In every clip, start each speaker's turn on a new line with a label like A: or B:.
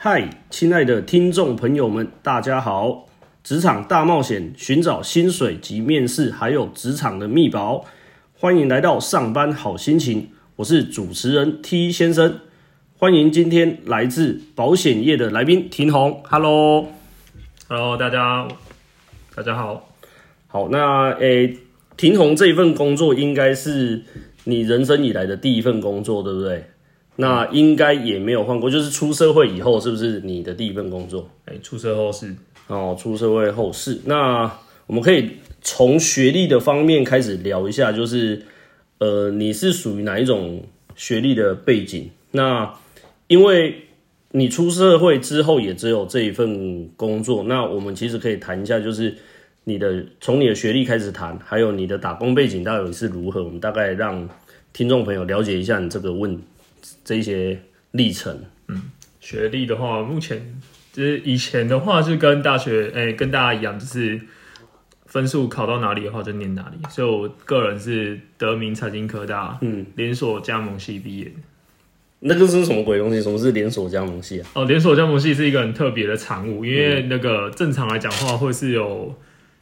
A: 嗨，亲爱的听众朋友们，大家好！职场大冒险，寻找薪水及面试，还有职场的秘宝，欢迎来到上班好心情。我是主持人 T 先生，欢迎今天来自保险业的来宾婷红。Hello，Hello，
B: 大家大家好。
A: 好，那诶，婷红这一份工作应该是你人生以来的第一份工作，对不对？那应该也没有换过，就是出社会以后，是不是你的第一份工作？
B: 哎，出社后是
A: 哦，出社会后是。那我们可以从学历的方面开始聊一下，就是呃，你是属于哪一种学历的背景？那因为你出社会之后也只有这一份工作，那我们其实可以谈一下，就是你的从你的学历开始谈，还有你的打工背景到底是如何，我们大概让听众朋友了解一下你这个问。这些历程，
B: 嗯，学历的话，目前就是以前的话是跟大学，哎，跟大家一样，就是分数考到哪里的话就念哪里。所以我个人是德明财经科大，嗯，连锁加盟系毕业的。
A: 那个是什么鬼东西？什么是连锁加盟系啊？
B: 哦，连锁加盟系是一个很特别的产物，因为那个正常来讲话会是有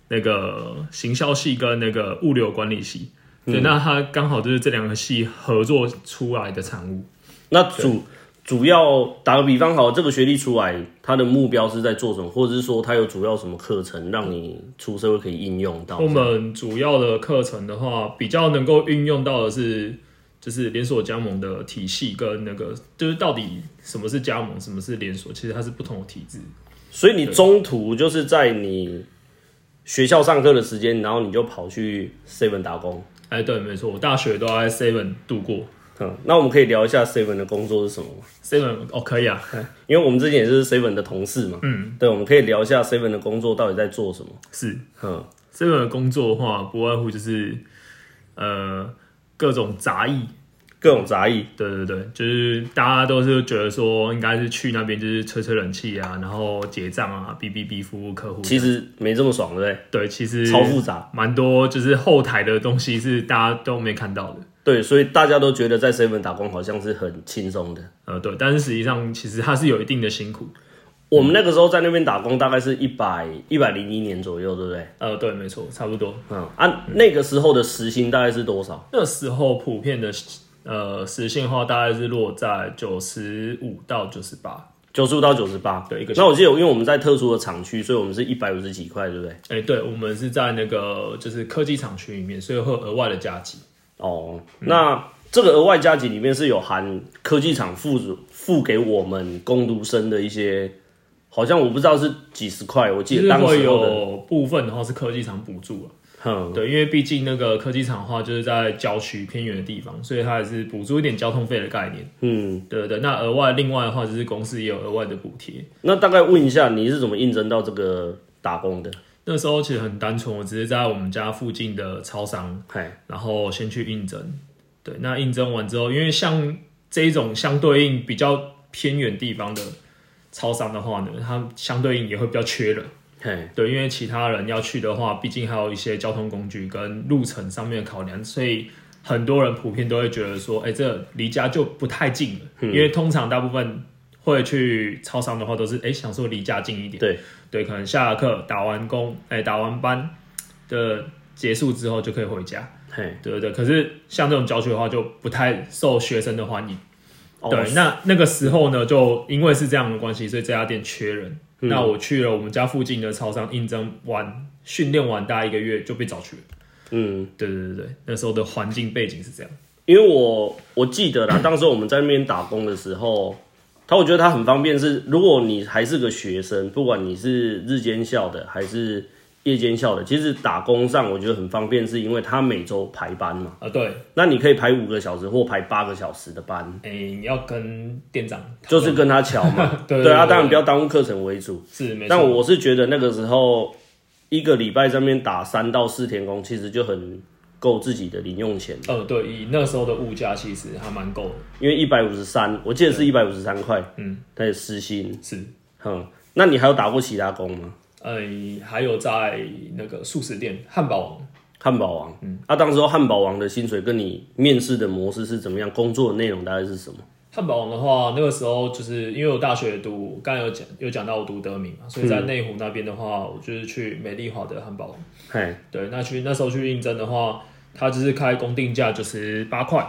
B: 那个行销系跟那个物流管理系。对，那它刚好就是这两个系合作出来的产物。
A: 那主主要打个比方，好，这个学历出来，他的目标是在做什么，或者是说他有主要什么课程让你出社会可以应用到？
B: 我们主要的课程的话，比较能够运用到的是，就是连锁加盟的体系跟那个，就是到底什么是加盟，什么是连锁，其实它是不同的体制。
A: 所以你中途就是在你学校上课的时间，然后你就跑去 seven 打工。
B: 哎，对，没错，我大学都在 Seven 度过。
A: 嗯，那我们可以聊一下 Seven 的工作是什么吗
B: ？Seven 哦，可以啊，
A: 因为我们之前也是 Seven 的同事嘛。嗯，对，我们可以聊一下 Seven 的工作到底在做什么。
B: 是，嗯，Seven 的工作的话，不外乎就是呃各种杂役。
A: 各种杂役，
B: 对对对，就是大家都是觉得说，应该是去那边就是吹吹冷气啊，然后结账啊，B B B 服务客户。
A: 其实没这么爽，对不对？
B: 对，其实
A: 超复杂，
B: 蛮多就是后台的东西是大家都没看到的。
A: 对，所以大家都觉得在 seven 打工好像是很轻松的。
B: 呃，对，但是实际上其实它是有一定的辛苦。
A: 我们那个时候在那边打工，大概是一百一百零一年左右，对不对？
B: 呃，对，没错，差不多。
A: 嗯，啊那个时候的时薪大概是多少？
B: 那时候普遍的。呃，时薪的话大概是落在九十五到九十八，
A: 九十五到九十八，
B: 对一个。
A: 那我记得，因为我们在特殊的厂区，所以我们是一百五十几块，对不对？
B: 哎，对，我们是在那个就是科技厂区里面，所以会额外的加急。
A: 哦，那这个额外加急里面是有含科技厂付付给我们工读生的一些，好像我不知道是几十块，我记得当时
B: 有部分的话是科技厂补助了。嗯，对，因为毕竟那个科技厂的话，就是在郊区偏远的地方，所以它也是补助一点交通费的概念。嗯，对对。那额外另外的话，就是公司也有额外的补贴。
A: 那大概问一下，你是怎么应征到这个打工的？
B: 那时候其实很单纯，我只是在我们家附近的超商，然后先去应征。对，那应征完之后，因为像这一种相对应比较偏远地方的超商的话呢，它相对应也会比较缺人。对，因为其他人要去的话，毕竟还有一些交通工具跟路程上面的考量，所以很多人普遍都会觉得说，哎，这离家就不太近了。因为通常大部分会去超商的话，都是哎想说离家近一点。
A: 对，
B: 对，可能下了课打完工，哎，打完班的结束之后就可以回家。嘿，对对对。可是像这种郊区的话，就不太受学生的欢迎。对，那那个时候呢，就因为是这样的关系，所以这家店缺人。那我去了我们家附近的超商应征完，训练完大概一个月就被找去了。嗯，对对对对，那时候的环境背景是这样。
A: 因为我我记得啦，当时我们在那边打工的时候，他我觉得他很方便，是如果你还是个学生，不管你是日间校的还是。夜间校的，其实打工上我觉得很方便，是因为他每周排班嘛。
B: 啊，对。
A: 那你可以排五个小时或排八个小时的班。
B: 哎，你要跟店长，
A: 就是跟他瞧嘛。对对啊，当然不要耽误课程为主。
B: 是，没错。
A: 但我是觉得那个时候一个礼拜上面打三到四天工，其实就很够自己的零用钱。
B: 呃，对，以那时候的物价其实还蛮够的，
A: 因为一百五十三，我记得是一百五十三块。嗯，他也私薪
B: 是。
A: 哼，那你还有打过其他工吗？
B: 呃，还有在那个素食店汉堡王，
A: 汉堡王，嗯，啊，当时候汉堡王的薪水跟你面试的模式是怎么样？工作的内容大概是什么？
B: 汉堡王的话，那个时候就是因为我大学读，刚才有讲有讲到我读德明嘛，所以在内湖那边的话，我就是去美丽华的汉堡王。
A: 嘿，
B: 对，那去那时候去应征的话，他就是开工定价就是八块，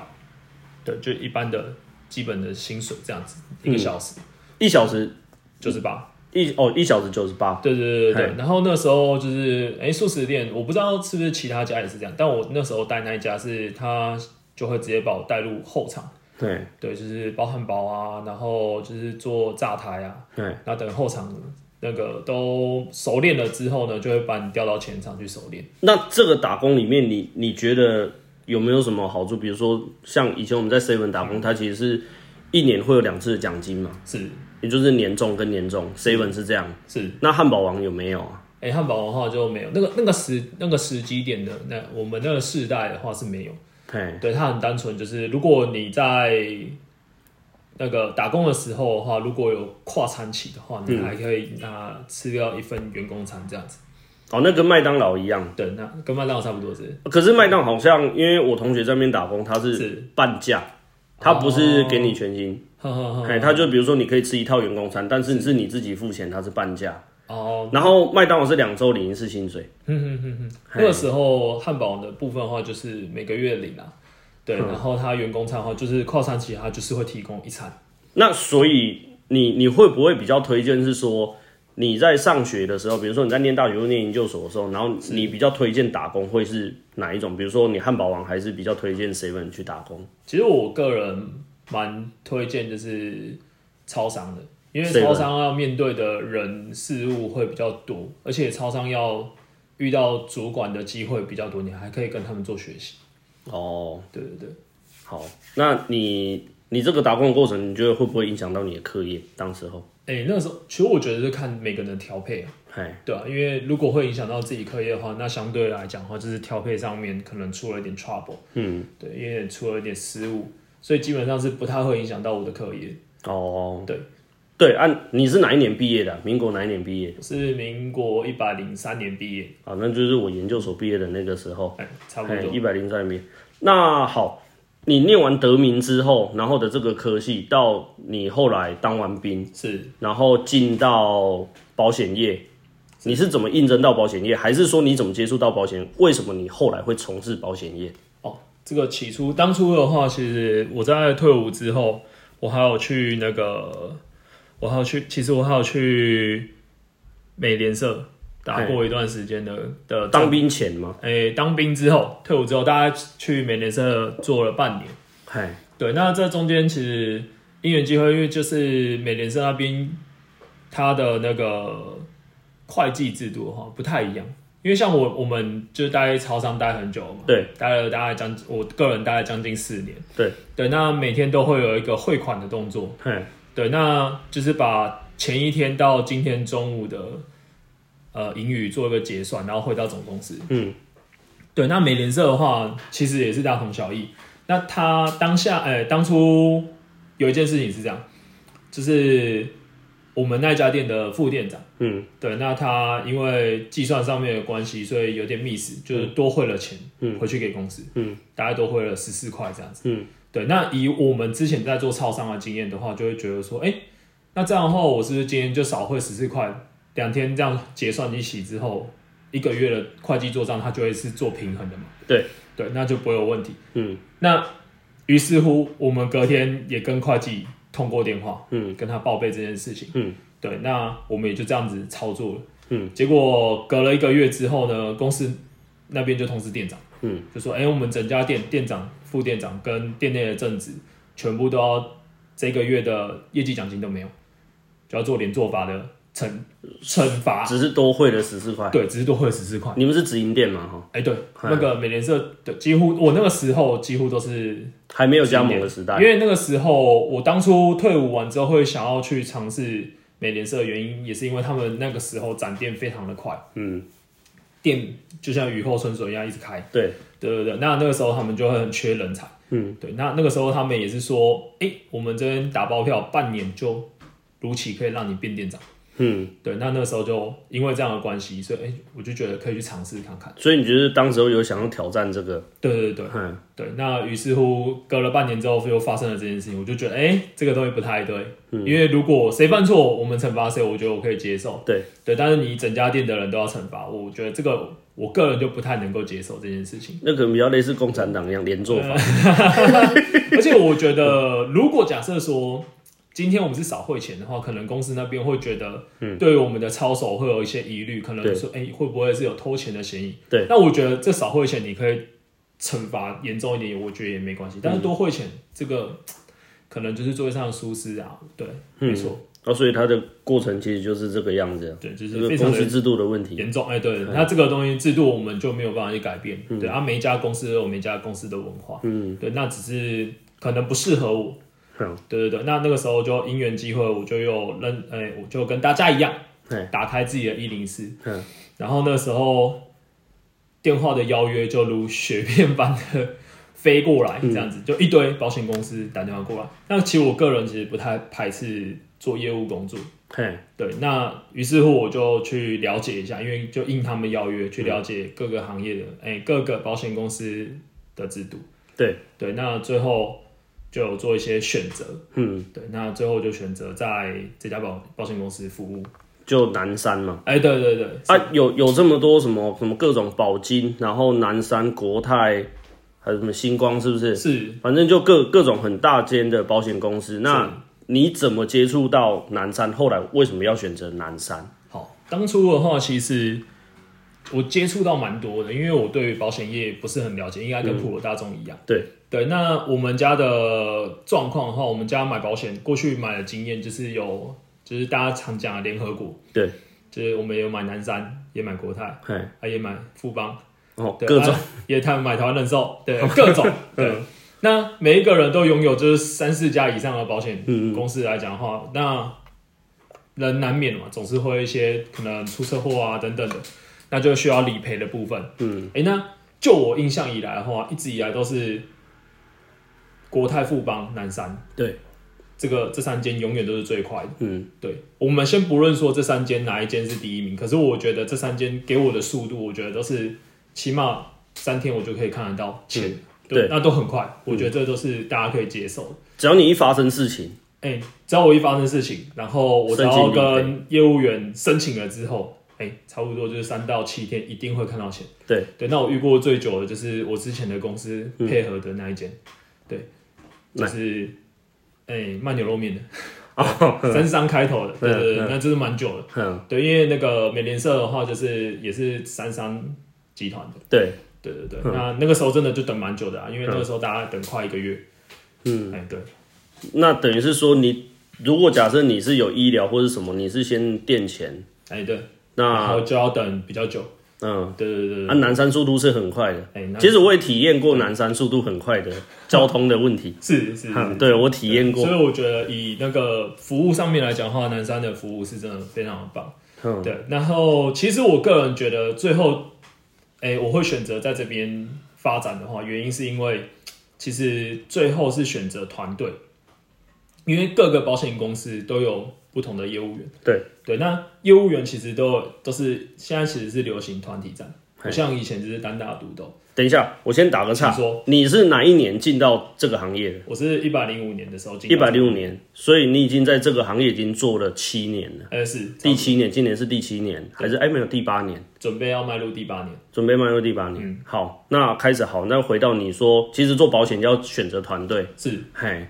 B: 对，就一般的基本的薪水这样子，一个小时，
A: 一小时
B: 九十八，
A: 一哦一小时九十八，
B: 对对对对对。然后那时候就是哎，素食店，我不知道是不是其他家也是这样，但我那时候带那一家是他就会直接把我带入后场。
A: 对
B: 对，就是包汉堡啊，然后就是做炸台啊，
A: 对，
B: 然后等后场那个都熟练了之后呢，就会把你调到前场去熟练。
A: 那这个打工里面，你你觉得有没有什么好处？比如说像以前我们在 seven 打工，它其实是一年会有两次的奖金嘛，
B: 是，
A: 也就是年终跟年终，seven 是这样。
B: 是，
A: 那汉堡王有没有啊？
B: 哎，汉堡王的话就没有，那个那个时那个时机点的，那我们那个世代的话是没有。
A: 对，
B: 对，它很单纯，就是如果你在那个打工的时候的话，如果有跨餐期的话，你还可以拿吃掉一份员工餐这样子。
A: 哦，那跟麦当劳一样。
B: 对，那跟麦当劳差不多是。
A: 可是麦当好像，因为我同学在那边打工，他是半价，他不是给你全薪。哎，他就比如说你可以吃一套员工餐，但是你是你自己付钱，它是半价。
B: 哦，
A: 然后麦当劳是两周领一次薪水。
B: 嗯哼哼哼，那个时候汉堡的部分的话，就是每个月领啊。对，然后他员工餐的话，就是跨餐期，他就是会提供一餐。
A: 那所以你你会不会比较推荐是说你在上学的时候，比如说你在念大学或念研究所的时候，然后你比较推荐打工会是哪一种？比如说你汉堡王还是比较推荐 seven 去打工？
B: 其实我个人蛮推荐就是超商的。因为超商要面对的人事物会比较多，而且超商要遇到主管的机会比较多，你还可以跟他们做学习。
A: 哦，
B: 对对对，
A: 好，那你你这个打工的过程，你觉得会不会影响到你的课业？当时候，
B: 哎，那时候其实我觉得是看每个人的调配啊，
A: 哎，
B: 对啊，因为如果会影响到自己课业的话，那相对来讲的话，就是调配上面可能出了一点 trouble，
A: 嗯，
B: 对，因为出了一点失误，所以基本上是不太会影响到我的课业。
A: 哦，
B: 对。
A: 对，按你是哪一年毕业的？民国哪一年毕业？
B: 是民国一百零三年毕业。
A: 啊，那就是我研究所毕业的那个时候。
B: 哎，差不多。
A: 一百零三年。那好，你念完德明之后，然后的这个科系，到你后来当完兵，
B: 是，
A: 然后进到保险业，你是怎么应征到保险业？还是说你怎么接触到保险？为什么你后来会从事保险业？
B: 哦，这个起初当初的话，其实我在退伍之后，我还有去那个。我还有去，其实我还有去美联社打过一段时间的的
A: 当兵前吗？
B: 哎，当兵之后退伍之后，大家去美联社做了半年。
A: 嗨，
B: 对，那这中间其实因缘机会，因为就是美联社那边他的那个会计制度哈不太一样，因为像我我们就待超商待很久嘛，
A: 对，
B: 待了大概将我个人待了将近四年，
A: 对
B: 对，那每天都会有一个汇款的动作，
A: 嗨。
B: 对，那就是把前一天到今天中午的呃盈余做一个结算，然后汇到总公司。
A: 嗯，
B: 对，那美联社的话，其实也是大同小异。那他当下，哎，当初有一件事情是这样，就是我们那家店的副店长，
A: 嗯，
B: 对，那他因为计算上面的关系，所以有点 miss，就是多汇了钱，嗯，回去给公司，
A: 嗯，
B: 大概多汇了十四块这样子，
A: 嗯。
B: 对，那以我们之前在做超商的经验的话，就会觉得说，哎，那这样的话，我是不是今天就少汇十四块？两天这样结算一起之后，一个月的会计做账，它就会是做平衡的嘛？
A: 对，
B: 对，那就不会有问题。
A: 嗯，
B: 那于是乎，我们隔天也跟会计通过电话，
A: 嗯，
B: 跟他报备这件事情。
A: 嗯，
B: 对，那我们也就这样子操作了。
A: 嗯，
B: 结果隔了一个月之后呢，公司那边就通知店长，
A: 嗯，
B: 就说，哎，我们整家店店长。副店长跟店内的正职全部都要这个月的业绩奖金都没有，就要做连做法的惩惩罚，
A: 只是多汇了十四块。
B: 对，只是多汇了十四块。
A: 你们是直营店吗？哈，
B: 哎，对，那个美联社的几乎我那个时候几乎都是
A: 还没有加盟的时代，
B: 因为那个时候我当初退伍完之后会想要去尝试美联社的原因，也是因为他们那个时候展店非常的快，
A: 嗯，
B: 店就像雨后春笋一样一直开，
A: 对。
B: 对对对，那那个时候他们就会很缺人才，
A: 嗯，
B: 对，那那个时候他们也是说，哎，我们这边打包票，半年就如期可以让你变店长，嗯，对，那那个时候就因为这样的关系，所以哎，我就觉得可以去尝试看看。
A: 所以你觉得当时候有想要挑战这个？
B: 对对对，嗯，对。那于是乎隔了半年之后又发生了这件事情，我就觉得哎，这个东西不太对。嗯，因为如果谁犯错，我们惩罚谁，我觉得我可以接受。
A: 对
B: 对，但是你整家店的人都要惩罚，我觉得这个我个人就不太能够接受这件事情。
A: 那可能比较类似共产党一样连坐法。
B: 而且我觉得，如果假设说。今天我们是少汇钱的话，可能公司那边会觉得，嗯，对于我们的操守会有一些疑虑，可能说，哎，会不会是有偷钱的嫌疑？
A: 对。
B: 那我觉得这少汇钱你可以惩罚严重一点，我觉得也没关系。但是多汇钱这个，可能就是座位上的疏失啊。对，没错。
A: 那所以它的过程其实就是这个样子。
B: 对，就是公
A: 司制度的问题
B: 严重。哎，对，那这个东西制度我们就没有办法去改变。对啊，每一家公司有每一家公司的文化。嗯，对，那只是可能不适合我。对对对，那那个时候就因缘机会，我就又认，哎，我就跟大家一样，打开自己的一零四，然后那时候电话的邀约就如雪片般的飞过来，这样子就一堆保险公司打电话过来。那其实我个人其实不太排斥做业务工作，对，那于是乎我就去了解一下，因为就应他们邀约去了解各个行业的，哎，各个保险公司的制度，
A: 对。
B: 对，那最后。就有做一些选择，嗯，对，那最后就选择在这家保保险公司服务，
A: 就南山嘛，
B: 哎，对对对，
A: 啊，有有这么多什么什么各种保金，然后南山国泰还有什么星光，是不是？
B: 是，
A: 反正就各各种很大间的保险公司。那你怎么接触到南山？后来为什么要选择南山？
B: 好，当初的话，其实我接触到蛮多的，因为我对保险业不是很了解，应该跟普罗大众一样，
A: 对。
B: 对，那我们家的状况的话，我们家买保险过去买的经验就是有，就是大家常讲的联合股，
A: 对，
B: 就是我们有买南山，也买国泰，哎，也买富邦，
A: 哦，各种，
B: 也他买台湾人寿，对，各种，对。那每一个人都拥有就是三四家以上的保险公司来讲的话，那人难免嘛，总是会一些可能出车祸啊等等的，那就需要理赔的部分。嗯，哎，那就我印象以来的话，一直以来都是。国泰富邦南山，
A: 对，
B: 这个这三间永远都是最快的。嗯，对，我们先不论说这三间哪一间是第一名，可是我觉得这三间给我的速度，我觉得都是起码三天我就可以看得到钱，对，那都很快，我觉得这都是大家可以接受的。
A: 只要你一发生事情，
B: 哎，只要我一发生事情，然后我只要跟业务员申请了之后，哎，差不多就是三到七天一定会看到钱。
A: 对。
B: 对，那我遇过最久的就是我之前的公司配合的那一间，对。就是哎，卖牛肉面的，哦 三三开头的，对对对，那这是蛮久的。对，因为那个美联社的话，就是也是三三集团的。
A: 对。
B: 对对对，那那个时候真的就等蛮久的啊，因为那个时候大家等快一个月。嗯，哎对。
A: 那等于是说，你如果假设你是有医疗或者什么，你是先垫钱，
B: 哎对，那就要等比较久。嗯，对对对，
A: 啊，南山速度是很快的。哎，其实我也体验过南山速度很快的交通的问题。
B: 是是，
A: 对我体验过。
B: 所以我觉得以那个服务上面来讲的话，南山的服务是真的非常的棒。嗯，对。然后其实我个人觉得，最后，哎，我会选择在这边发展的话，原因是因为其实最后是选择团队，因为各个保险公司都有。不同的业务员，
A: 对。
B: 对，那业务员其实都都是现在其实是流行团体战，不像以前就是单打独斗。
A: 等一下，我先打个岔，说。你是哪一年进到这个行业的？
B: 我是一百零五年的时候进，
A: 一百零五年，所以你已经在这个行业已经做了七年了。
B: 呃，是。
A: 第七年，今年是第七年，还是哎没有第八年？
B: 准备要迈入第八年，
A: 准备迈入第八年。好，那开始好，那回到你说，其实做保险要选择团队，
B: 是。嘿。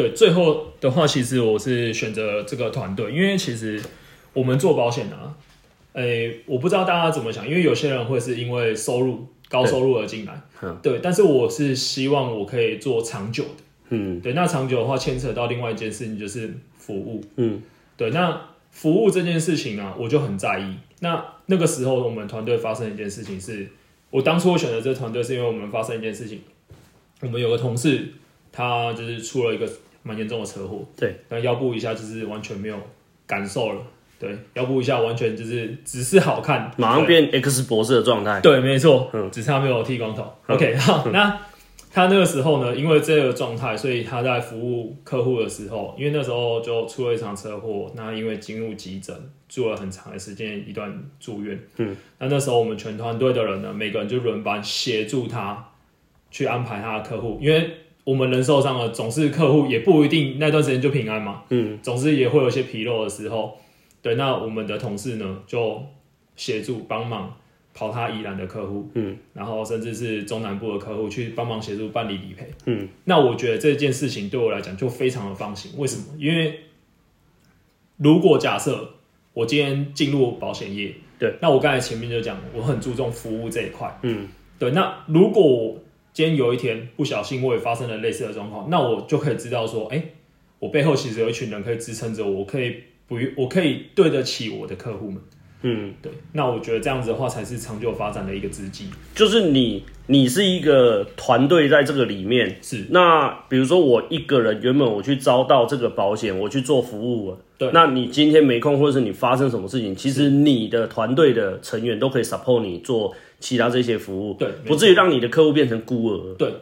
B: 对，最后的话，其实我是选择这个团队，因为其实我们做保险啊，诶，我不知道大家怎么想，因为有些人会是因为收入高收入而进来，对，但是我是希望我可以做长久的，嗯，对，那长久的话牵扯到另外一件事情就是服务，嗯，对，那服务这件事情啊，我就很在意。那那个时候我们团队发生一件事情，是我当初我选择这个团队，是因为我们发生一件事情，我们有个同事。他就是出了一个蛮严重的车祸，
A: 对，
B: 那腰部一下就是完全没有感受了，对，腰部一下完全就是只是好看，
A: 马上变 X 博士的状态，
B: 对，没错，嗯，只差没有剃光头。OK，好，那他那个时候呢，因为这个状态，所以他在服务客户的时候，因为那时候就出了一场车祸，那因为进入急诊，住了很长的时间，一段住院。嗯，那那时候我们全团队的人呢，每个人就轮班协助他去安排他的客户，因为我们人受伤了，总是客户也不一定那段时间就平安嘛。嗯，总是也会有一些纰漏的时候。对，那我们的同事呢，就协助帮忙。跑他宜兰的客户，嗯，然后甚至是中南部的客户去帮忙协助办理理赔，嗯，那我觉得这件事情对我来讲就非常的放心。为什么？因为如果假设我今天进入保险业，
A: 对，
B: 那我刚才前面就讲，我很注重服务这一块，嗯，对。那如果今天有一天不小心我也发生了类似的状况，那我就可以知道说，哎，我背后其实有一群人可以支撑着我，可以不，我可以对得起我的客户们。嗯，对，那我觉得这样子的话才是长久发展的一个资金。
A: 就是你，你是一个团队在这个里面，
B: 是。
A: 那比如说我一个人，原本我去招到这个保险，我去做服务，
B: 对。
A: 那你今天没空，或者是你发生什么事情，其实你的团队的成员都可以 support 你做其他这些服务，
B: 对，
A: 不至于让你的客户变成孤儿，
B: 对。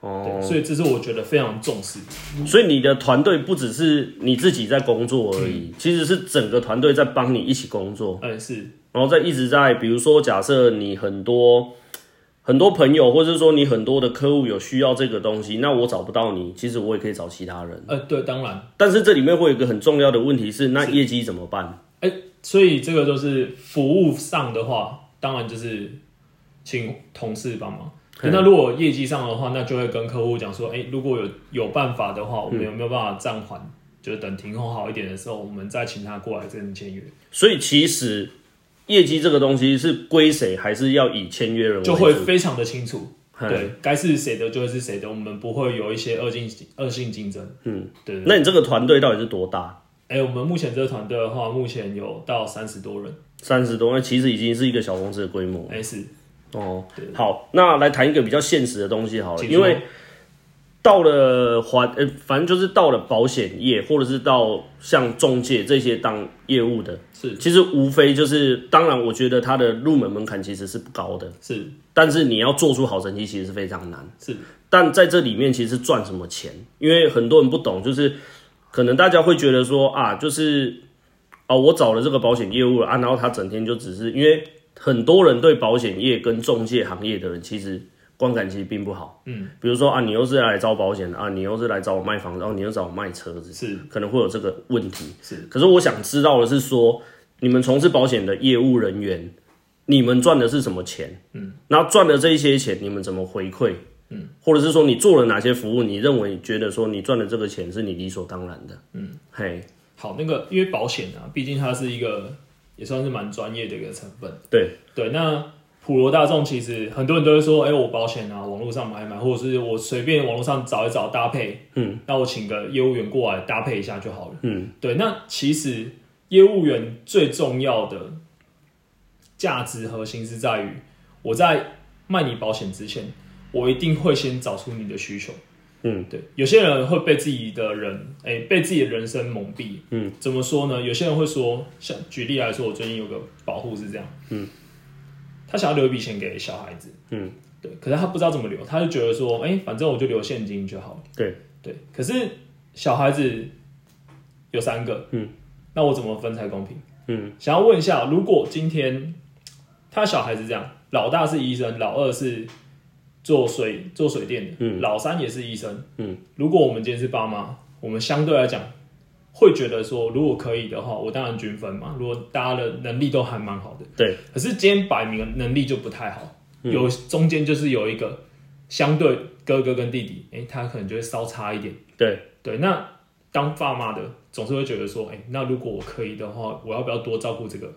B: 哦，所以这是我觉得非常重视。
A: 所以你的团队不只是你自己在工作而已，其实是整个团队在帮你一起工作。
B: 嗯，是。
A: 然后在一直在，比如说，假设你很多很多朋友，或者说你很多的客户有需要这个东西，那我找不到你，其实我也可以找其他人。
B: 呃，对，当然。
A: 但是这里面会有一个很重要的问题是，那业绩怎么办？
B: 哎，所以这个就是服务上的话，当然就是请同事帮忙。那如果业绩上的话，那就会跟客户讲说，哎，如果有有办法的话，我们有没有办法暂缓？就是等停工好一点的时候，我们再请他过来跟你签约。
A: 所以其实业绩这个东西是归谁，还是要以签约人
B: 就会非常的清楚。对，该是谁的就会是谁的，我们不会有一些恶性恶性竞争。嗯，对。
A: 那你这个团队到底是多大？
B: 哎，我们目前这个团队的话，目前有到三十多人。
A: 三十多，那其实已经是一个小公司的规模。
B: 哎，是。
A: 哦，好，那来谈一个比较现实的东西好了，因为到了环呃，反正就是到了保险业，或者是到像中介这些当业务的，
B: 是，
A: 其实无非就是，当然我觉得它的入门门槛其实是不高的，
B: 是，
A: 但是你要做出好成绩其实是非常难，
B: 是，
A: 但在这里面其实赚什么钱？因为很多人不懂，就是可能大家会觉得说啊，就是哦，我找了这个保险业务了啊，然后他整天就只是因为。很多人对保险业跟中介行业的人，其实观感其实并不好。嗯，比如说啊，你又是来招保险的啊，你又是来找我卖房子，然后你又找我卖车子，
B: 是
A: 可能会有这个问题。
B: 是，
A: 可是我想知道的是说，你们从事保险的业务人员，你们赚的是什么钱？嗯，那赚的这一些钱，你们怎么回馈？嗯，或者是说你做了哪些服务？你认为觉得说你赚的这个钱是你理所当然的？嗯，嘿，
B: 好，那个因为保险啊，毕竟它是一个。也算是蛮专业的一个成分。
A: 对
B: 对，那普罗大众其实很多人都会说，哎，我保险啊，网络上买买，或者是我随便网络上找一找搭配，嗯，那我请个业务员过来搭配一下就好了。嗯，对，那其实业务员最重要的价值核心是在于，我在卖你保险之前，我一定会先找出你的需求。嗯，对，有些人会被自己的人，哎，被自己的人生蒙蔽。嗯，怎么说呢？有些人会说，像举例来说，我最近有个保护是这样，嗯，他想要留一笔钱给小孩子，嗯，对，可是他不知道怎么留，他就觉得说，哎，反正我就留现金就好了。
A: 对，
B: 对，可是小孩子有三个，嗯，那我怎么分才公平？嗯，想要问一下，如果今天他小孩子这样，老大是医生，老二是。做水做水电的，嗯，老三也是医生，嗯，如果我们今天是爸妈，我们相对来讲会觉得说，如果可以的话，我当然均分嘛。如果大家的能力都还蛮好的，
A: 对，
B: 可是今天摆明能力就不太好，有中间就是有一个相对哥哥跟弟弟，哎，他可能就会稍差一点，
A: 对
B: 对。那当爸妈的总是会觉得说，哎，那如果我可以的话，我要不要多照顾这个，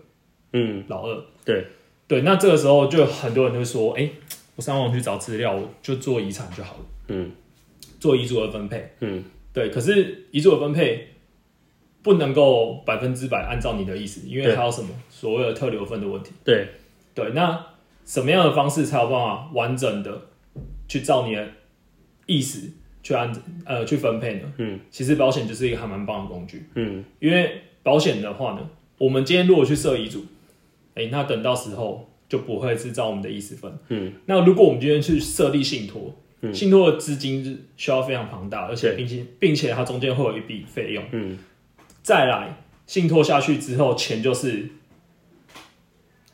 B: 嗯，老二？
A: 对
B: 对，那这个时候就很多人就说，哎。我上网去找资料，我就做遗产就好了。嗯，做遗嘱的分配。嗯，对。可是遗嘱的分配不能够百分之百按照你的意思，因为还有什么所谓的特留份的问题。
A: 对，
B: 对。那什么样的方式才有办法完整的去照你的意思去按呃去分配呢？嗯，其实保险就是一个还蛮棒的工具。嗯，因为保险的话呢，我们今天如果去设遗嘱，哎，那等到时候。就不会是照我们的意思分。嗯，那如果我们今天去设立信托，信托的资金是需要非常庞大，而且并且并且它中间会有一笔费用。嗯，再来信托下去之后，钱就是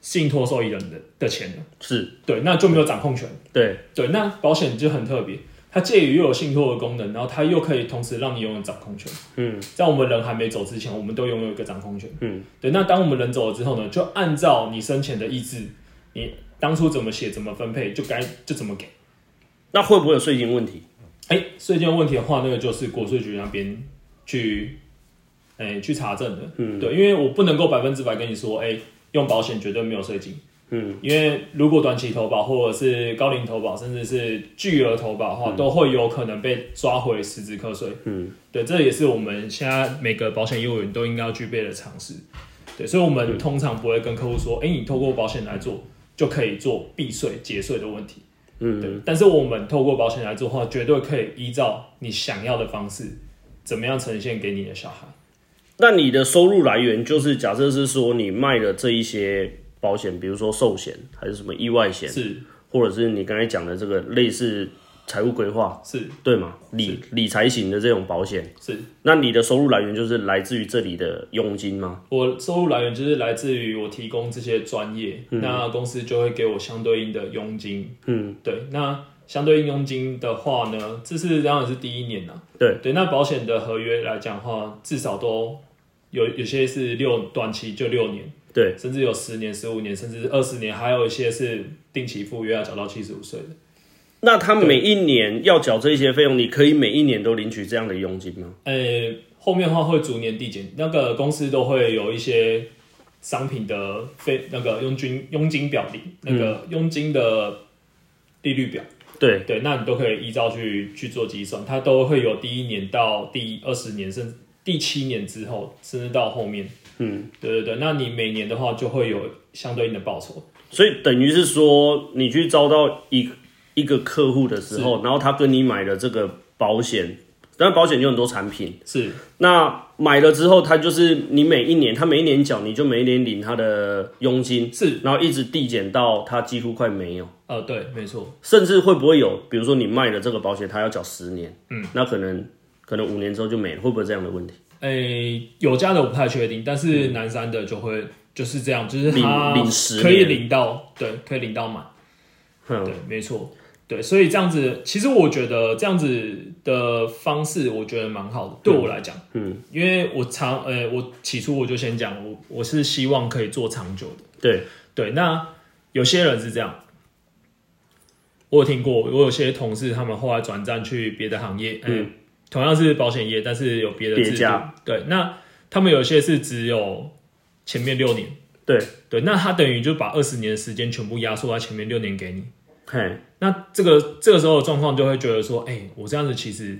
B: 信托受益人的的钱了。
A: 是
B: 对，那就没有掌控权。
A: 对
B: 对，那保险就很特别，它介于又有信托的功能，然后它又可以同时让你拥有掌控权。嗯，在我们人还没走之前，我们都拥有一个掌控权。嗯，对，那当我们人走了之后呢，就按照你生前的意志，你当初怎么写怎么分配，就该就怎么给。
A: 那会不会有税金问题？
B: 哎，税金问题的话，那个就是国税局那边去，哎，去查证的。嗯，对，因为我不能够百分之百跟你说，哎，用保险绝对没有税金。嗯，因为如果短期投保或者是高龄投保，甚至是巨额投保的话，都会有可能被抓回实质课税。嗯，对，这也是我们现在每个保险业务员都应该要具备的常识。对，所以我们通常不会跟客户说，哎，你透过保险来做就可以做避税节税的问题。嗯，对。但是我们透过保险来做的话，绝对可以依照你想要的方式，怎么样呈现给你的小孩。
A: 那你的收入来源就是假设是说你卖的这一些保险，比如说寿险还是什么意外险，
B: 是，
A: 或者是你刚才讲的这个类似。财务规划
B: 是
A: 对吗？理理财型的这种保险
B: 是，
A: 那你的收入来源就是来自于这里的佣金吗？
B: 我收入来源就是来自于我提供这些专业，那公司就会给我相对应的佣金。嗯，对，那相对应佣金的话呢，这是当然是第一年了。
A: 对
B: 对，那保险的合约来讲话，至少都有有些是六短期就六年，
A: 对，
B: 甚至有十年、十五年，甚至是二十年，还有一些是定期付约要缴到七十五岁的。
A: 那他每一年要缴这些费用，你可以每一年都领取这样的佣金吗？
B: 呃，后面的话会逐年递减，那个公司都会有一些商品的费，那个佣金佣金表里，那个佣金的利率表。
A: 对
B: 对，那你都可以依照去去做计算，它都会有第一年到第二十年，甚至第七年之后，甚至到后面。嗯，对对对，那你每年的话就会有相对应的报酬。
A: 所以等于是说，你去招到一。一个客户的时候，然后他跟你买了这个保险，当然保险有很多产品，
B: 是。
A: 那买了之后，他就是你每一年，他每一年缴，你就每一年领他的佣金，
B: 是，
A: 然后一直递减到他几乎快没有。
B: 呃，对，没错，
A: 甚至会不会有，比如说你卖了这个保险，他要缴十年，嗯，那可能可能五年之后就没了，会不会这样的问题？
B: 诶，有家的我不太确定，但是南山的就会就是这样，就是
A: 领领十
B: 可以领到，对，可以领到满，对，没错。对，所以这样子，其实我觉得这样子的方式，我觉得蛮好的。对我来讲，嗯，因为我长，呃，我起初我就先讲，我我是希望可以做长久的。
A: 对
B: 对，那有些人是这样，我有听过，我有些同事他们后来转战去别的行业，嗯，同样是保险业，但是有别的制度。对，那他们有些是只有前面六年，
A: 对
B: 对，那他等于就把二十年的时间全部压缩在前面六年给你。
A: 嘿，
B: 那这个这个时候的状况就会觉得说，哎，我这样子其实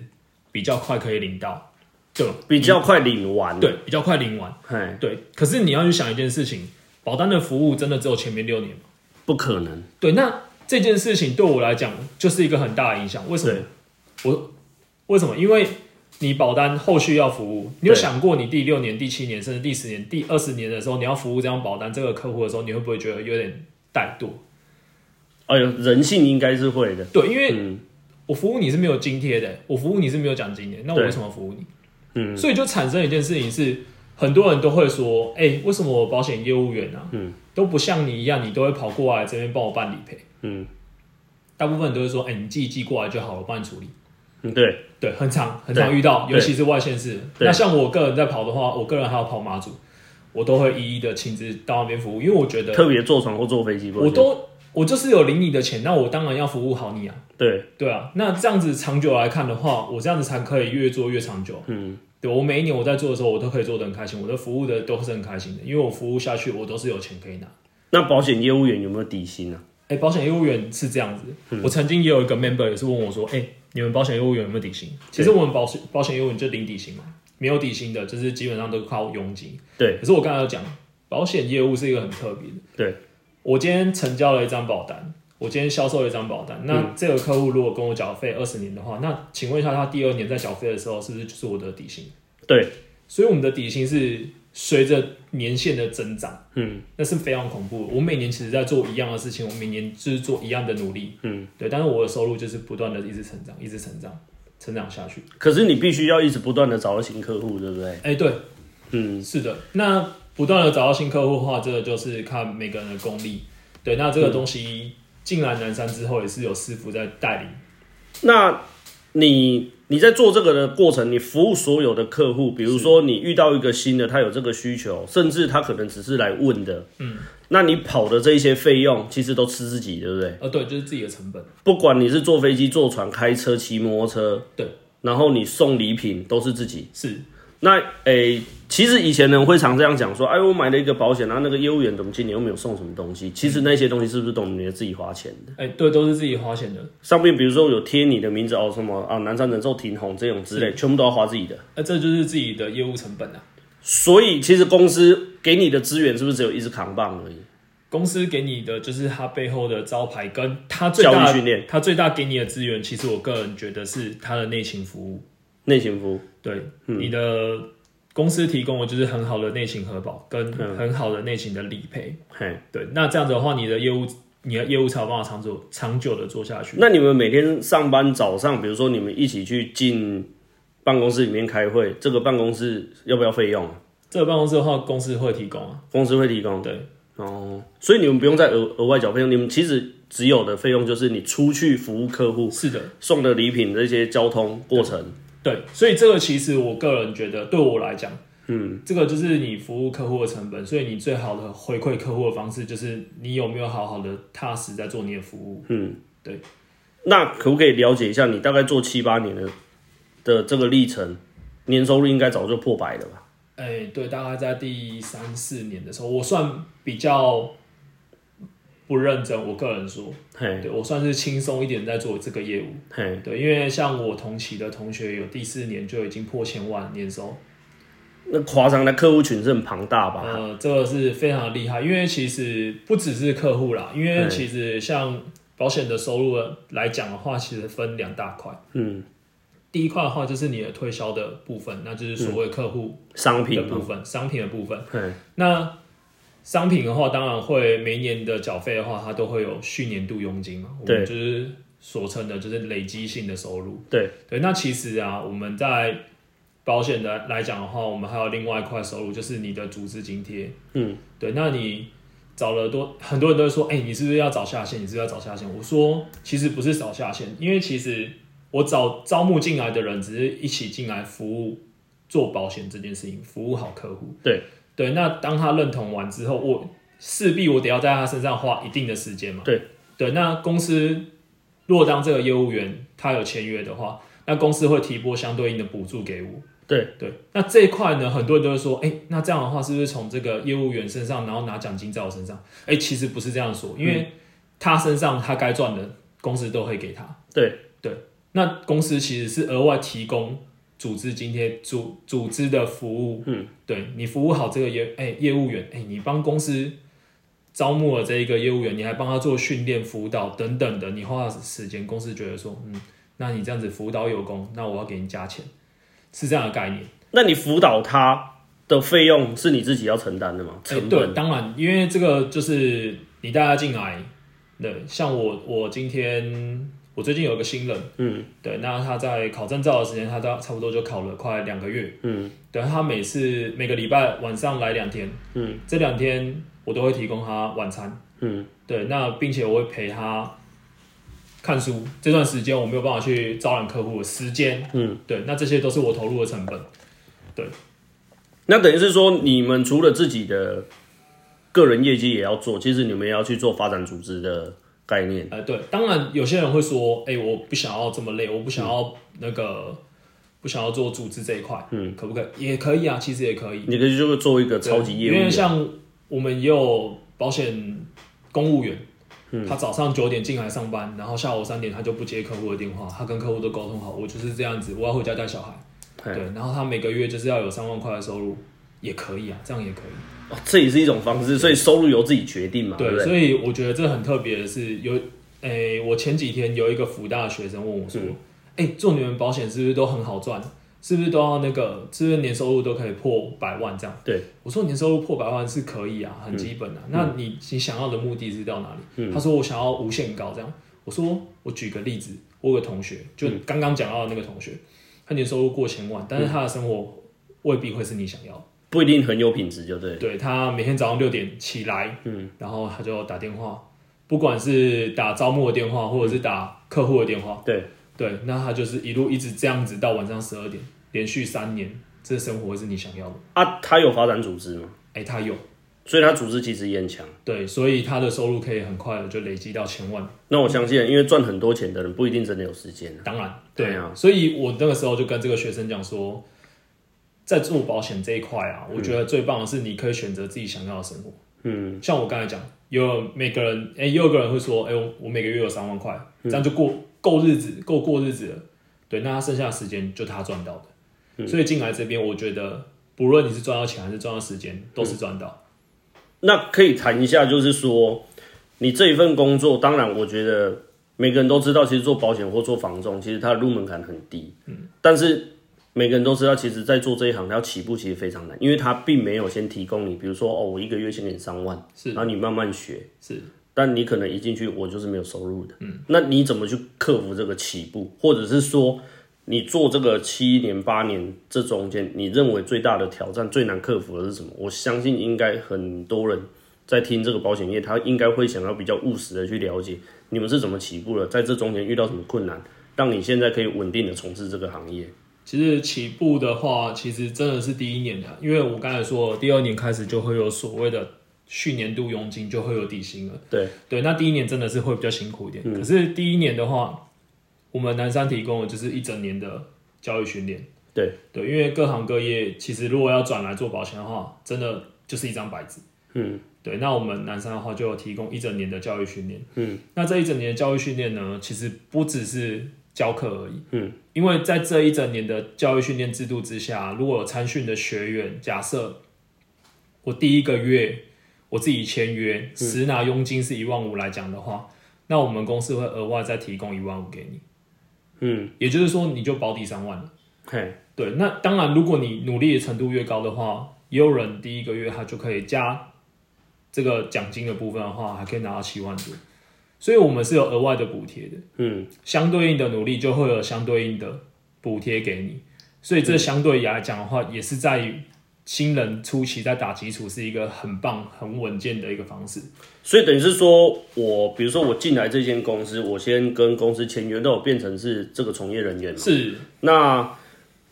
B: 比较快可以领到，对
A: 比较快领完，
B: 对，比较快领完，嘿，对。可是你要去想一件事情，保单的服务真的只有前面六年吗？
A: 不可能。
B: 对，那这件事情对我来讲就是一个很大的影响。为什么？我为什么？因为你保单后续要服务，你有想过你第六年、第七年，甚至第十年、第二十年的时候，你要服务这张保单这个客户的时候，你会不会觉得有点怠惰？
A: 哎呦，人性应该是会的。
B: 对，因为我服务你是没有津贴的，我服务你是没有奖金的，那我为什么服务你？嗯，所以就产生一件事情是，很多人都会说，哎，为什么我保险业务员啊，嗯，都不像你一样，你都会跑过来这边帮我办理赔？嗯，大部分人都会说，哎，你寄寄过来就好了，我帮你处理。
A: 嗯，对，
B: 对，很常很常遇到，尤其是外县市。那像我个人在跑的话，我个人还要跑马祖，我都会一一的亲自到那边服务，因为我觉得
A: 特别坐船或坐飞机，
B: 我都。我就是有领你的钱，那我当然要服务好你啊。
A: 对
B: 对啊，那这样子长久来看的话，我这样子才可以越做越长久。嗯，对我每一年我在做的时候，我都可以做的很开心，我的服务的都是很开心的，因为我服务下去，我都是有钱可以拿。
A: 那保险业务员有没有底薪呢？
B: 哎，保险业务员是这样子，我曾经也有一个 member 也是问我说，哎，你们保险业务员有没有底薪？其实我们保险保险业务员就零底薪嘛，没有底薪的，就是基本上都靠佣金。
A: 对，
B: 可是我刚才有讲，保险业务是一个很特别的。
A: 对，
B: 我今天成交了一张保单。我今天销售了一张保单，那这个客户如果跟我缴费二十年的话，那请问一下，他第二年在缴费的时候是不是就是我的底薪？
A: 对，
B: 所以我们的底薪是随着年限的增长，嗯，那是非常恐怖。我每年其实在做一样的事情，我每年就是做一样的努力，嗯，对。但是我的收入就是不断的一直成长，一直成长，成长下去。
A: 可是你必须要一直不断的找到新客户，对不对？
B: 哎，对，嗯，是的。那不断的找到新客户的话，这个就是看每个人的功力。对，那这个东西进来南山之后，也是有师傅在带领。
A: 那你？你在做这个的过程，你服务所有的客户，比如说你遇到一个新的，他有这个需求，甚至他可能只是来问的，嗯，那你跑的这一些费用，其实都吃自己，对不对？
B: 呃，对，就是自己的成本。
A: 不管你是坐飞机、坐船、开车、骑摩托车，
B: 对，
A: 然后你送礼品都是自己，
B: 是。
A: 那诶，其实以前人会常这样讲说，哎，我买了一个保险，然后那个业务员怎么今年又没有送什么东西？其实那些东西是不是都你的自己花钱的？
B: 哎，对，都是自己花钱的。
A: 上面比如说有贴你的名字哦，什么啊，南山人寿停红这种之类，全部都要花自己的。
B: 那这就是自己的业务成本啊。
A: 所以其实公司给你的资源是不是只有一支扛棒而已？
B: 公司给你的就是它背后的招牌，跟它最大
A: 训练，
B: 它最大给你的资源，其实我个人觉得是它的内勤服务。
A: 内勤服务，
B: 对，你的。公司提供的就是很好的内勤核保，跟很好的内勤的理赔。嘿，对，那这样子的话，你的业务，你的业务才有办法长久、长久的做下去。
A: 那你们每天上班早上，比如说你们一起去进办公室里面开会，这个办公室要不要费用？
B: 这个办公室的话，公司会提供啊，
A: 公司会提供。
B: 对，
A: 哦，所以你们不用再额额外缴费用，你们其实只有的费用就是你出去服务客户，
B: 是的，
A: 送的礼品这些交通过程。
B: 对，所以这个其实我个人觉得，对我来讲，嗯，这个就是你服务客户的成本。所以你最好的回馈客户的方式，就是你有没有好好的踏实在做你的服务。嗯，对。
A: 那可不可以了解一下，你大概做七八年的的这个历程，年收入应该早就破百了吧？
B: 哎，对，大概在第三四年的时候，我算比较。不认真，我个人说，对我算是轻松一点在做这个业务。对，因为像我同期的同学，有第四年就已经破千万年收，
A: 那夸张的客户群是很庞大吧？
B: 呃，这个是非常厉害，因为其实不只是客户啦，因为其实像保险的收入来讲的话，其实分两大块。嗯，第一块的话就是你的推销的部分，那就是所谓客户
A: 商品
B: 的部分，商品的部分。那商品的话，当然会每年的缴费的话，它都会有续年度佣金嘛。对，就是所称的，就是累积性的收入。
A: 对
B: 对，那其实啊，我们在保险的来讲的话，我们还有另外一块收入，就是你的组织津贴。嗯，对。那你找了多，很多人都会说，哎，你是不是要找下线？你是不是要找下线？我说，其实不是找下线，因为其实我找招募进来的人，只是一起进来服务做保险这件事情，服务好客户。
A: 对。
B: 对，那当他认同完之后，我势必我得要在他身上花一定的时间嘛。
A: 对
B: 对，那公司若当这个业务员他有签约的话，那公司会提拨相对应的补助给我。
A: 对
B: 对，那这一块呢，很多人都会说，哎，那这样的话是不是从这个业务员身上，然后拿奖金在我身上？哎，其实不是这样说，因为他身上他该赚的，公司都会给他。
A: 对
B: 对，那公司其实是额外提供。组织今天组组织的服务，嗯，对你服务好这个业哎业务员哎，你帮公司招募了这一个业务员，你还帮他做训练辅导等等的，你花时间，公司觉得说，嗯，那你这样子辅导有功，那我要给你加钱，是这样的概念。
A: 那你辅导他的费用是你自己要承担的吗？成
B: 本当然，因为这个就是你带他进来，对，像我我今天。我最近有一个新人，嗯，对，那他在考证照的时间，他都差不多就考了快两个月，嗯，对，他每次每个礼拜晚上来两天，嗯，这两天我都会提供他晚餐，嗯，对，那并且我会陪他看书，这段时间我没有办法去招揽客户的时间，嗯，对，那这些都是我投入的成本，对，
A: 那等于是说你们除了自己的个人业绩也要做，其实你们也要去做发展组织的。概念，
B: 哎，对，当然有些人会说，哎，我不想要这么累，我不想要那个，不想要做组织这一块，嗯，可不可以？也可以啊，其实也可以。
A: 你可以就是做一个超级业务，
B: 因为像我们也有保险公务员，他早上九点进来上班，然后下午三点他就不接客户的电话，他跟客户都沟通好，我就是这样子，我要回家带小孩，对，然后他每个月就是要有三万块的收入，也可以啊，这样也可以。
A: 哦这也是一种方式，所以收入由自己决定嘛。对，
B: 所以我觉得这很特别的是，有诶，我前几天有一个福大的学生问我说：“哎，做你们保险是不是都很好赚？是不是都要那个？是不是年收入都可以破百万这样？
A: 对，
B: 我说年收入破百万是可以啊，很基本的。那你你想要的目的是到哪里？他说我想要无限高这样。我说我举个例子，我有个同学，就刚刚讲到的那个同学，他年收入过千万，但是他的生活未必会是你想要，
A: 不一定很有品质，就对。
B: 对他每天早上六点起来，嗯，然后他就打电话，不管是打招募的电话，或者是打客户的电话，
A: 对
B: 对，那他就是一路一直这样子到晚上十二点，连续三年，这生活是你想要的
A: 啊？他有发展组织吗？
B: 哎，他有。
A: 所以他组织其实也很强，
B: 对，所以他的收入可以很快的就累积到千万。
A: 那我相信，因为赚很多钱的人不一定真的有时间。
B: 当然，对啊。所以我那个时候就跟这个学生讲说，在做保险这一块啊，我觉得最棒的是你可以选择自己想要的生活。嗯，像我刚才讲，有每个人，哎，也有个人会说，哎，我我每个月有三万块，这样就过够日子，够过日子了。对，那他剩下的时间就他赚到的。所以进来这边，我觉得不论你是赚到钱还是赚到时间，都是赚到。
A: 那可以谈一下，就是说，你这一份工作，当然，我觉得每个人都知道，其实做保险或做房仲，其实它的入门槛很低。嗯。但是每个人都知道，其实，在做这一行，要起步其实非常难，因为他并没有先提供你，比如说，哦，我一个月先给你三万，
B: 是，
A: 然后你慢慢学，
B: 是。
A: 但你可能一进去，我就是没有收入的。嗯。那你怎么去克服这个起步，或者是说？你做这个七年八年，这中间你认为最大的挑战、最难克服的是什么？我相信应该很多人在听这个保险业，他应该会想要比较务实的去了解你们是怎么起步的，在这中间遇到什么困难，让你现在可以稳定的从事这个行业。
B: 其实起步的话，其实真的是第一年的，因为我刚才说第二年开始就会有所谓的去年度佣金，就会有底薪了。
A: 对
B: 对，那第一年真的是会比较辛苦一点。可是第一年的话。我们南山提供的就是一整年的教育训练，
A: 对
B: 对，因为各行各业其实如果要转来做保险的话，真的就是一张白纸，嗯，对。那我们南山的话就有提供一整年的教育训练，嗯，那这一整年的教育训练呢，其实不只是教课而已，嗯，因为在这一整年的教育训练制度之下，如果有参训的学员，假设我第一个月我自己签约，实拿佣金是一万五来讲的话，那我们公司会额外再提供一万五给你。嗯，也就是说，你就保底三万了。
A: 嘿，
B: 对，那当然，如果你努力的程度越高的话，也有人第一个月他就可以加这个奖金的部分的话，还可以拿到七万多。所以，我们是有额外的补贴的。嗯，相对应的努力就会有相对应的补贴给你。所以，这相对来讲的话，也是在于。新人初期在打基础是一个很棒、很稳健的一个方式，
A: 所以等于是说，我比如说我进来这间公司，我先跟公司签约，那我变成是这个从业人员
B: 是。
A: 那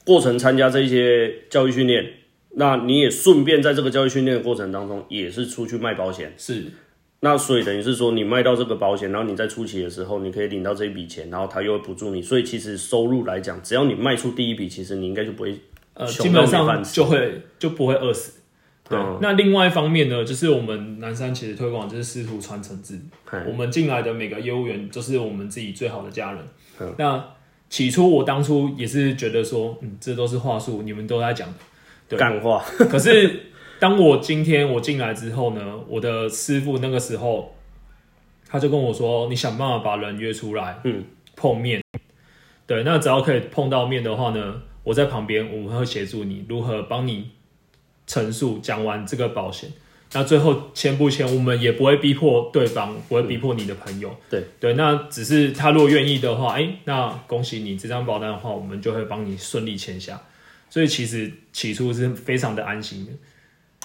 A: 过程参加这些教育训练，那你也顺便在这个教育训练的过程当中，也是出去卖保险。
B: 是。
A: 那所以等于是说，你卖到这个保险，然后你在初期的时候，你可以领到这一笔钱，然后他又会补助你。所以其实收入来讲，只要你卖出第一笔，其实你应该就不会。
B: 呃，基本上就会就不会饿死。对，那另外一方面呢，就是我们南山其实推广就是师徒传承制。我们进来的每个业务员就是我们自己最好的家人。那起初我当初也是觉得说，嗯，这都是话术，你们都在讲
A: 干话。
B: 可是当我今天我进来之后呢，我的师傅那个时候他就跟我说，你想办法把人约出来，嗯，碰面。对，那只要可以碰到面的话呢？我在旁边，我们会协助你如何帮你陈述讲完这个保险。那最后签不签，我们也不会逼迫对方，不会逼迫你的朋友。
A: 对
B: 对，那只是他如果愿意的话，哎，那恭喜你这张保单的话，我们就会帮你顺利签下。所以其实起初是非常的安心的。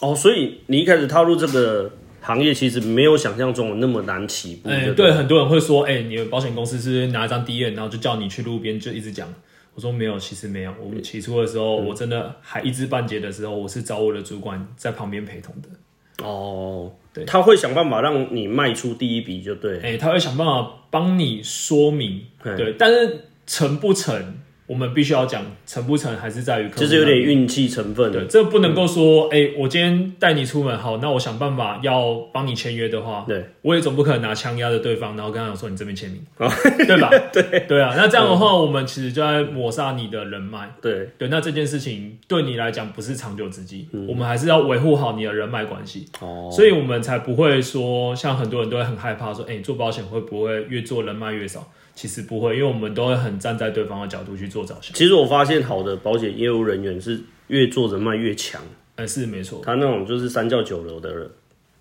A: 哦，所以你一开始踏入这个行业，其实没有想象中的那么难起步。哎，
B: 对，很多人会说，哎，你的保险公司是拿一张 D N，然后就叫你去路边就一直讲。我说没有，其实没有。我们起初的时候，我真的还一知半解的时候，我是找我的主管在旁边陪同的。
A: 哦，对，他会想办法让你迈出第一笔，就对。
B: 哎，他会想办法帮你说明，对，但是成不成？我们必须要讲成不成，还是在于
A: 就是有点运气成分
B: 的。这不能够说，哎，我今天带你出门，好，那我想办法要帮你签约的话，
A: 对，
B: 我也总不可能拿枪压着对方，然后跟他说你这边签名，对吧？
A: 对
B: 对啊，那这样的话，我们其实就在抹杀你的人脉。
A: 对
B: 对，那这件事情对你来讲不是长久之计，我们还是要维护好你的人脉关系。哦，所以我们才不会说，像很多人都会很害怕说，哎，做保险会不会越做人脉越少？其实不会，因为我们都会很站在对方的角度去做着想。
A: 其实我发现好的保险业务人员是越做人脉越强。
B: 哎，是没错。
A: 他那种就是三教九流的人，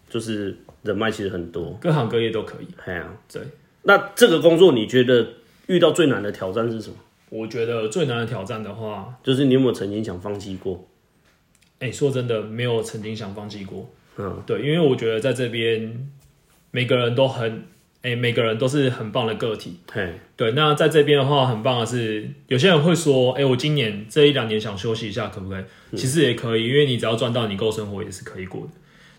A: 就是人脉其实很多，
B: 各行各业都可以。
A: 哎呀，
B: 对。
A: 那这个工作你觉得遇到最难的挑战是什么？
B: 我觉得最难的挑战的话，
A: 就是你有没有曾经想放弃过？
B: 哎，说真的，没有曾经想放弃过。嗯，对，因为我觉得在这边每个人都很，哎，每个人都是很棒的个体。
A: 嘿，
B: 对，那在这边的话，很棒的是，有些人会说，哎，我今年这一两年想休息一下，可不可以？其实也可以，因为你只要赚到你够生活，也是可以过的。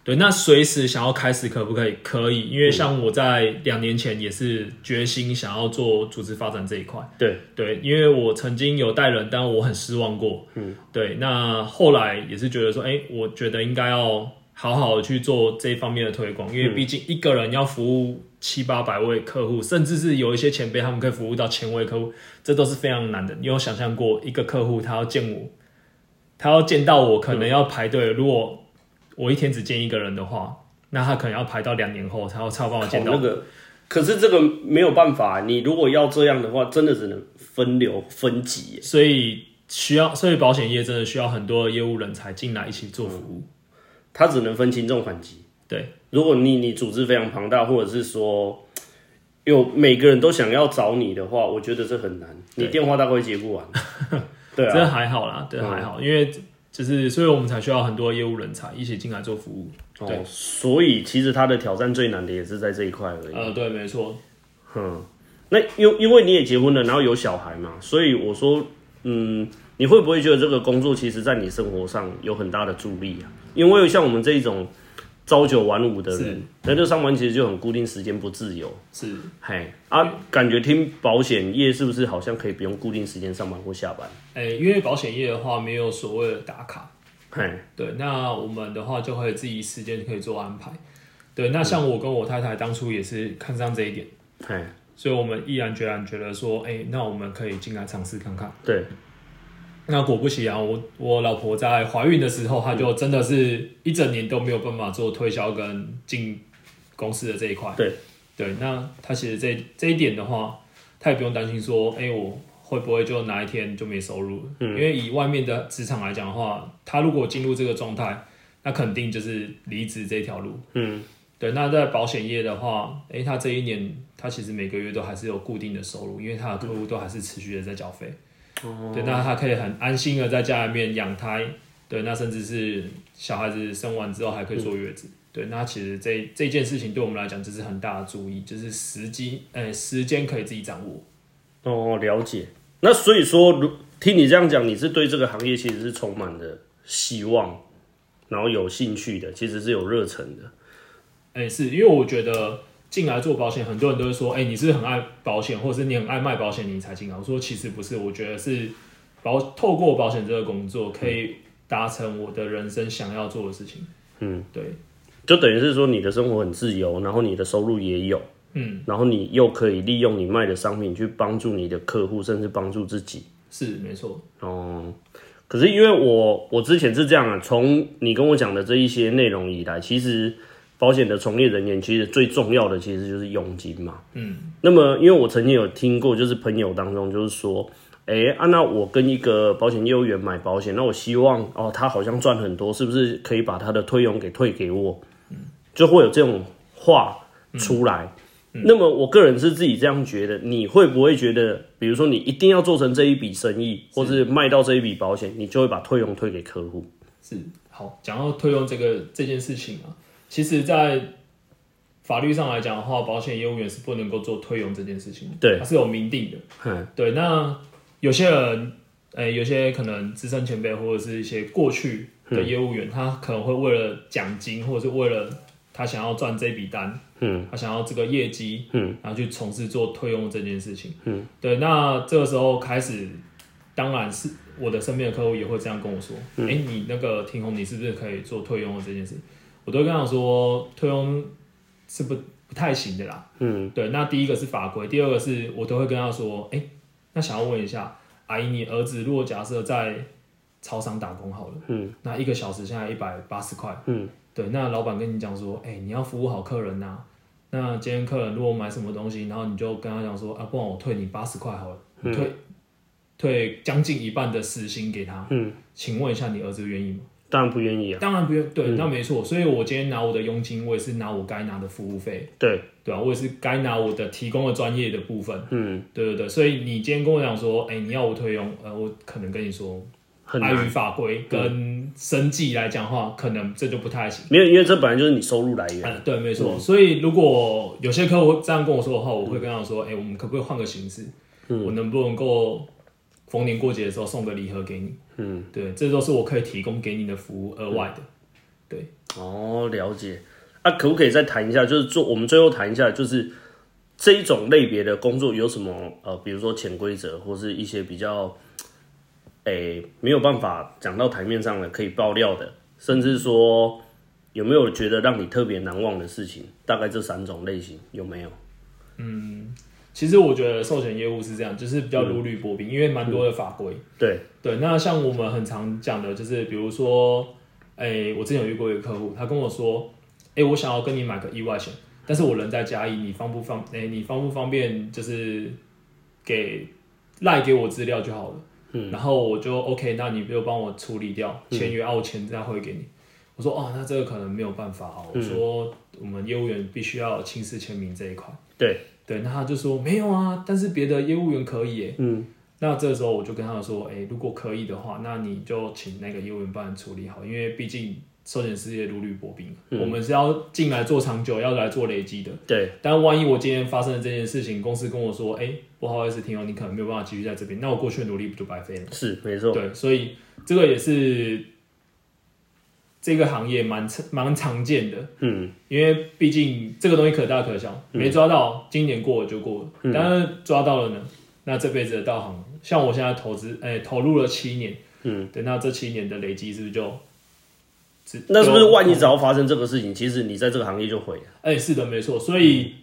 B: 对，那随时想要开始可不可以？可以，因为像我在两年前也是决心想要做组织发展这一块。
A: 对
B: 对，因为我曾经有带人，但我很失望过。嗯，对，那后来也是觉得说，哎，我觉得应该要好好的去做这一方面的推广，因为毕竟一个人要服务七八百位客户，甚至是有一些前辈他们可以服务到千位客户，这都是非常难的。你有想象过一个客户他要见我，他要见到我，可能要排队，如果我一天只见一个人的话，那他可能要排到两年后才才帮我见到。
A: 那个，可是这个没有办法，你如果要这样的话，真的只能分流分级。
B: 所以需要，所以保险业真的需要很多业务人才进来一起做服务。
A: 他只能分轻重缓急。
B: 对，
A: 如果你你组织非常庞大，或者是说有每个人都想要找你的话，我觉得这很难。你电话大概接不完。对啊，
B: 这还好啦，对还好，因为。就是，所以我们才需要很多业务人才一起进来做服务。
A: 对，所以其实他的挑战最难的也是在这一块而已。
B: 呃，对，没错。
A: 嗯，那因因为你也结婚了，然后有小孩嘛，所以我说，嗯，你会不会觉得这个工作其实在你生活上有很大的助力啊？因为像我们这一种。朝九晚五的人，那就上班其实就很固定时间，不自由。
B: 是，
A: 嘿啊，感觉听保险业是不是好像可以不用固定时间上班或下班？
B: 哎，因为保险业的话没有所谓的打卡。
A: 嘿，
B: 对，那我们的话就会自己时间可以做安排。对，那像我跟我太太当初也是看上这一点，
A: 嘿，
B: 所以我们毅然决然觉得说，哎，那我们可以进来尝试看看。
A: 对。
B: 那果不其然，我我老婆在怀孕的时候，她就真的是一整年都没有办法做推销跟进公司的这一块。
A: 对
B: 对，那她其实这这一点的话，她也不用担心说，哎，我会不会就哪一天就没收入？嗯，因为以外面的职场来讲的话，她如果进入这个状态，那肯定就是离职这条路。
A: 嗯，
B: 对。那在保险业的话，哎，她这一年她其实每个月都还是有固定的收入，因为她的客户都还是持续的在缴费。对，那他可以很安心的在家里面养胎，对，那甚至是小孩子生完之后还可以坐月子，对，那其实这这件事情对我们来讲就是很大的注意，就是时机，哎，时间可以自己掌握。
A: 哦，了解。那所以说，如听你这样讲，你是对这个行业其实是充满了希望，然后有兴趣的，其实是有热忱的。
B: 哎，是因为我觉得。进来做保险，很多人都会说：“哎，你是很爱保险，或者是你很爱卖保险，你才进来。”我说：“其实不是，我觉得是保透过保险这个工作，可以达成我的人生想要做的事情。”
A: 嗯，
B: 对，
A: 就等于是说你的生活很自由，然后你的收入也有，
B: 嗯，
A: 然后你又可以利用你卖的商品去帮助你的客户，甚至帮助自己。
B: 是没错。
A: 哦，可是因为我我之前是这样啊，从你跟我讲的这一些内容以来，其实。保险的从业人员其实最重要的其实就是佣金嘛。
B: 嗯，
A: 那么因为我曾经有听过，就是朋友当中就是说，哎，啊，那我跟一个保险业务员买保险，那我希望哦，他好像赚很多，是不是可以把他的退佣给退给我？嗯，就会有这种话出来。那么我个人是自己这样觉得，你会不会觉得，比如说你一定要做成这一笔生意，或是卖到这一笔保险，你就会把退佣退给客户？
B: 是，好，讲到退佣这个这件事情啊。其实，在法律上来讲的话，保险业务员是不能够做退佣这件事情，
A: 对，
B: 它是有明定的。
A: 嗯，
B: 对。那有些人，哎，有些可能资深前辈或者是一些过去的业务员，他可能会为了奖金，或者是为了他想要赚这笔单，
A: 嗯，
B: 他想要这个业绩，
A: 嗯，
B: 然后去从事做退佣这件事情，
A: 嗯，
B: 对。那这个时候开始，当然是我的身边的客户也会这样跟我说，哎，你那个庭红，你是不是可以做退佣的这件事？我都跟他说，退佣是不不太行的啦。
A: 嗯，
B: 对。那第一个是法规，第二个是我都会跟他说，哎，那想要问一下，阿姨，你儿子如果假设在超商打工好了，
A: 嗯，
B: 那一个小时现在一百八十块，
A: 嗯，
B: 对。那老板跟你讲说，哎，你要服务好客人呐，那今天客人如果买什么东西，然后你就跟他讲说啊，不然我退你八十块好了，退退将近一半的时薪给他。嗯，请问一下，你儿子愿意吗？
A: 当然不愿意啊。
B: 当然不愿，对，那没错。所以我今天拿我的佣金，我也是拿我该拿的服务费。
A: 对，
B: 对啊，我也是该拿我的提供的专业的部分。嗯，对对对。所以你今天跟我讲说，哎，你要我退佣，呃，我可能跟你说。碍于法规跟生计来讲话，可能这就不太行。
A: 没有，因为这本来就是你收入来源。
B: 对，没错。所以如果有些客户这样跟我说的话，我会跟他说：“哎，我们可不可以换个形式？我能不能够逢年过节的时候送个礼盒给你？嗯，对，这都是我可以提供给你的服务，额外的。对，
A: 哦，了解。啊，可不可以再谈一下？就是做我们最后谈一下，就是这一种类别的工作有什么呃，比如说潜规则，或是一些比较。诶，没有办法讲到台面上的可以爆料的，甚至说有没有觉得让你特别难忘的事情？大概这三种类型有没有？
B: 嗯，其实我觉得寿险业务是这样，就是比较如履薄冰，因为蛮多的法规。
A: 对
B: 对，那像我们很常讲的，就是比如说，诶，我之前有遇过一个客户，他跟我说，诶，我想要跟你买个意外险，但是我人在嘉义，你方不方？诶，你方不方便？就是给赖给我资料就好了。嗯然后我就 OK，那你就帮我处理掉签约，啊，我钱再汇给你。我说哦，那这个可能没有办法哦。我说我们业务员必须要亲自签名这一块。
A: 对
B: 对，那他就说没有啊，但是别的业务员可以耶。嗯，那这个时候我就跟他说，哎，如果可以的话，那你就请那个业务员帮你处理好，因为毕竟。寿险事业如履薄冰，我们是要进来做长久，要来做累积的。
A: 对，
B: 但万一我今天发生了这件事情，公司跟我说：“哎，不好意思，听友，你可能没有办法继续在这边。”那我过去的努力不就白费了？
A: 是，没错。
B: 对，所以这个也是这个行业蛮蛮常见的。嗯，因为毕竟这个东西可大可小，没抓到，今年过了就过了。但是抓到了呢，那这辈子的道行，像我现在投资，哎，投入了七年，嗯，等到这七年的累积，是不是就？
A: 那是不是万一只要发生这个事情，其实你在这个行业就毁了？
B: 哎，是的，没错。所以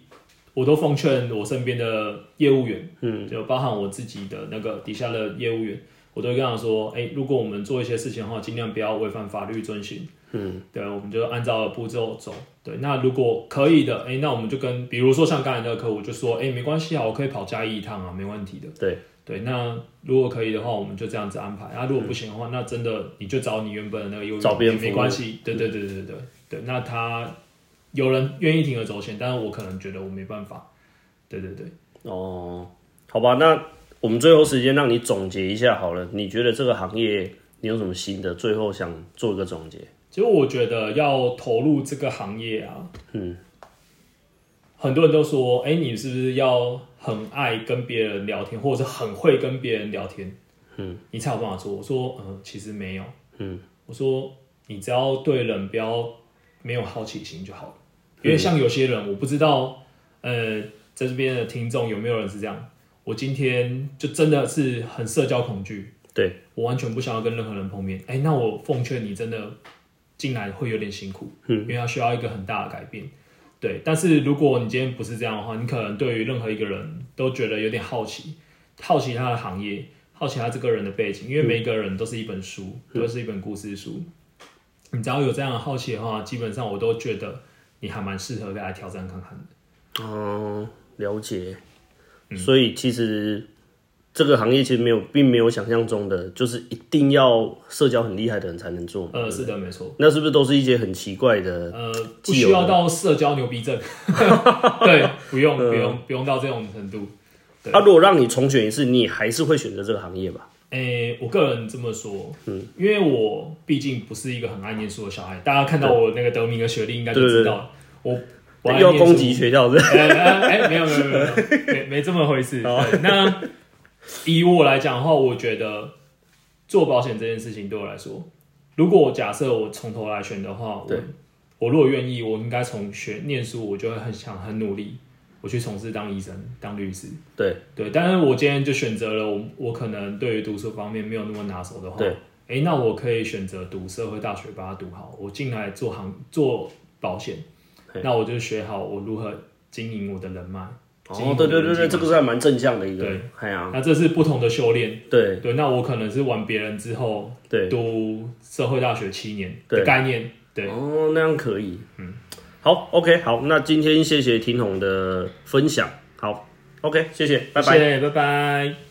B: 我都奉劝我身边的业务员，嗯，就包含我自己的那个底下的业务员，我都会跟他说，哎，如果我们做一些事情的话，尽量不要违反法律遵循。嗯，对，我们就按照步骤走。对，那如果可以的，哎，那我们就跟，比如说像刚才那个客户就说，哎，没关系啊，我可以跑加一一趟啊，没问题的。
A: 对。
B: 对，那如果可以的话，我们就这样子安排。啊，如果不行的话，那真的你就找你原本的那个优
A: 找别人
B: 没关系。对对对对对对。那他有人愿意铤而走险，但是我可能觉得我没办法。对对对。
A: 哦，好吧，那我们最后时间让你总结一下好了。你觉得这个行业你有什么新的？最后想做一个总结。
B: 其实我觉得要投入这个行业啊，嗯。很多人都说：“哎，你是不是要很爱跟别人聊天，或者是很会跟别人聊天？嗯，你才有办法做。”我说：“嗯，其实没有。嗯，我说你只要对人不要没有好奇心就好了。因为像有些人，我不知道，呃，在这边的听众有没有人是这样？我今天就真的是很社交恐惧，
A: 对
B: 我完全不想要跟任何人碰面。哎，那我奉劝你，真的进来会有点辛苦，嗯，因为他需要一个很大的改变。”对，但是如果你今天不是这样的话，你可能对于任何一个人都觉得有点好奇，好奇他的行业，好奇他这个人的背景，因为每一个人都是一本书，都是一本故事书。你只要有这样的好奇的话，基本上我都觉得你还蛮适合来挑战看看的。
A: 哦，了解。所以其实。这个行业其实没有，并没有想象中的，就是一定要社交很厉害的人才能做。
B: 呃，是的，没错。
A: 那是不是都是一些很奇怪的？
B: 呃，不需要到社交牛逼症。对，不用，不用，不用到这种程度。
A: 啊，如果让你重选一次，你还是会选择这个行业吧？
B: 诶，我个人这么说，嗯，因为我毕竟不是一个很爱念书的小孩。大家看到我那个得名的学历，应该就知道我
A: 要攻击学校是？
B: 哎，没有，没有，没有，没没这么回事。那。以我来讲的话，我觉得做保险这件事情对我来说，如果我假设我从头来选的话，我我如果愿意，我应该从学念书，我就会很想很努力，我去从事当医生、当律师。
A: 对
B: 对，但是我今天就选择了我，我可能对于读书方面没有那么拿手的话，
A: 对，
B: 哎，那我可以选择读社会大学，把它读好。我进来做行做保险，那我就学好我如何经营我的人脉。
A: 哦，对对对对，这个是还蛮正向的一个。对，哎呀，
B: 那这是不同的修炼。
A: 对
B: 对，那我可能是玩别人之后，对，读社会大学七年的概念。对，
A: 哦，那样可以。嗯，好，OK，好，那今天谢谢听红的分享，好，OK，谢谢，拜拜，
B: 拜拜。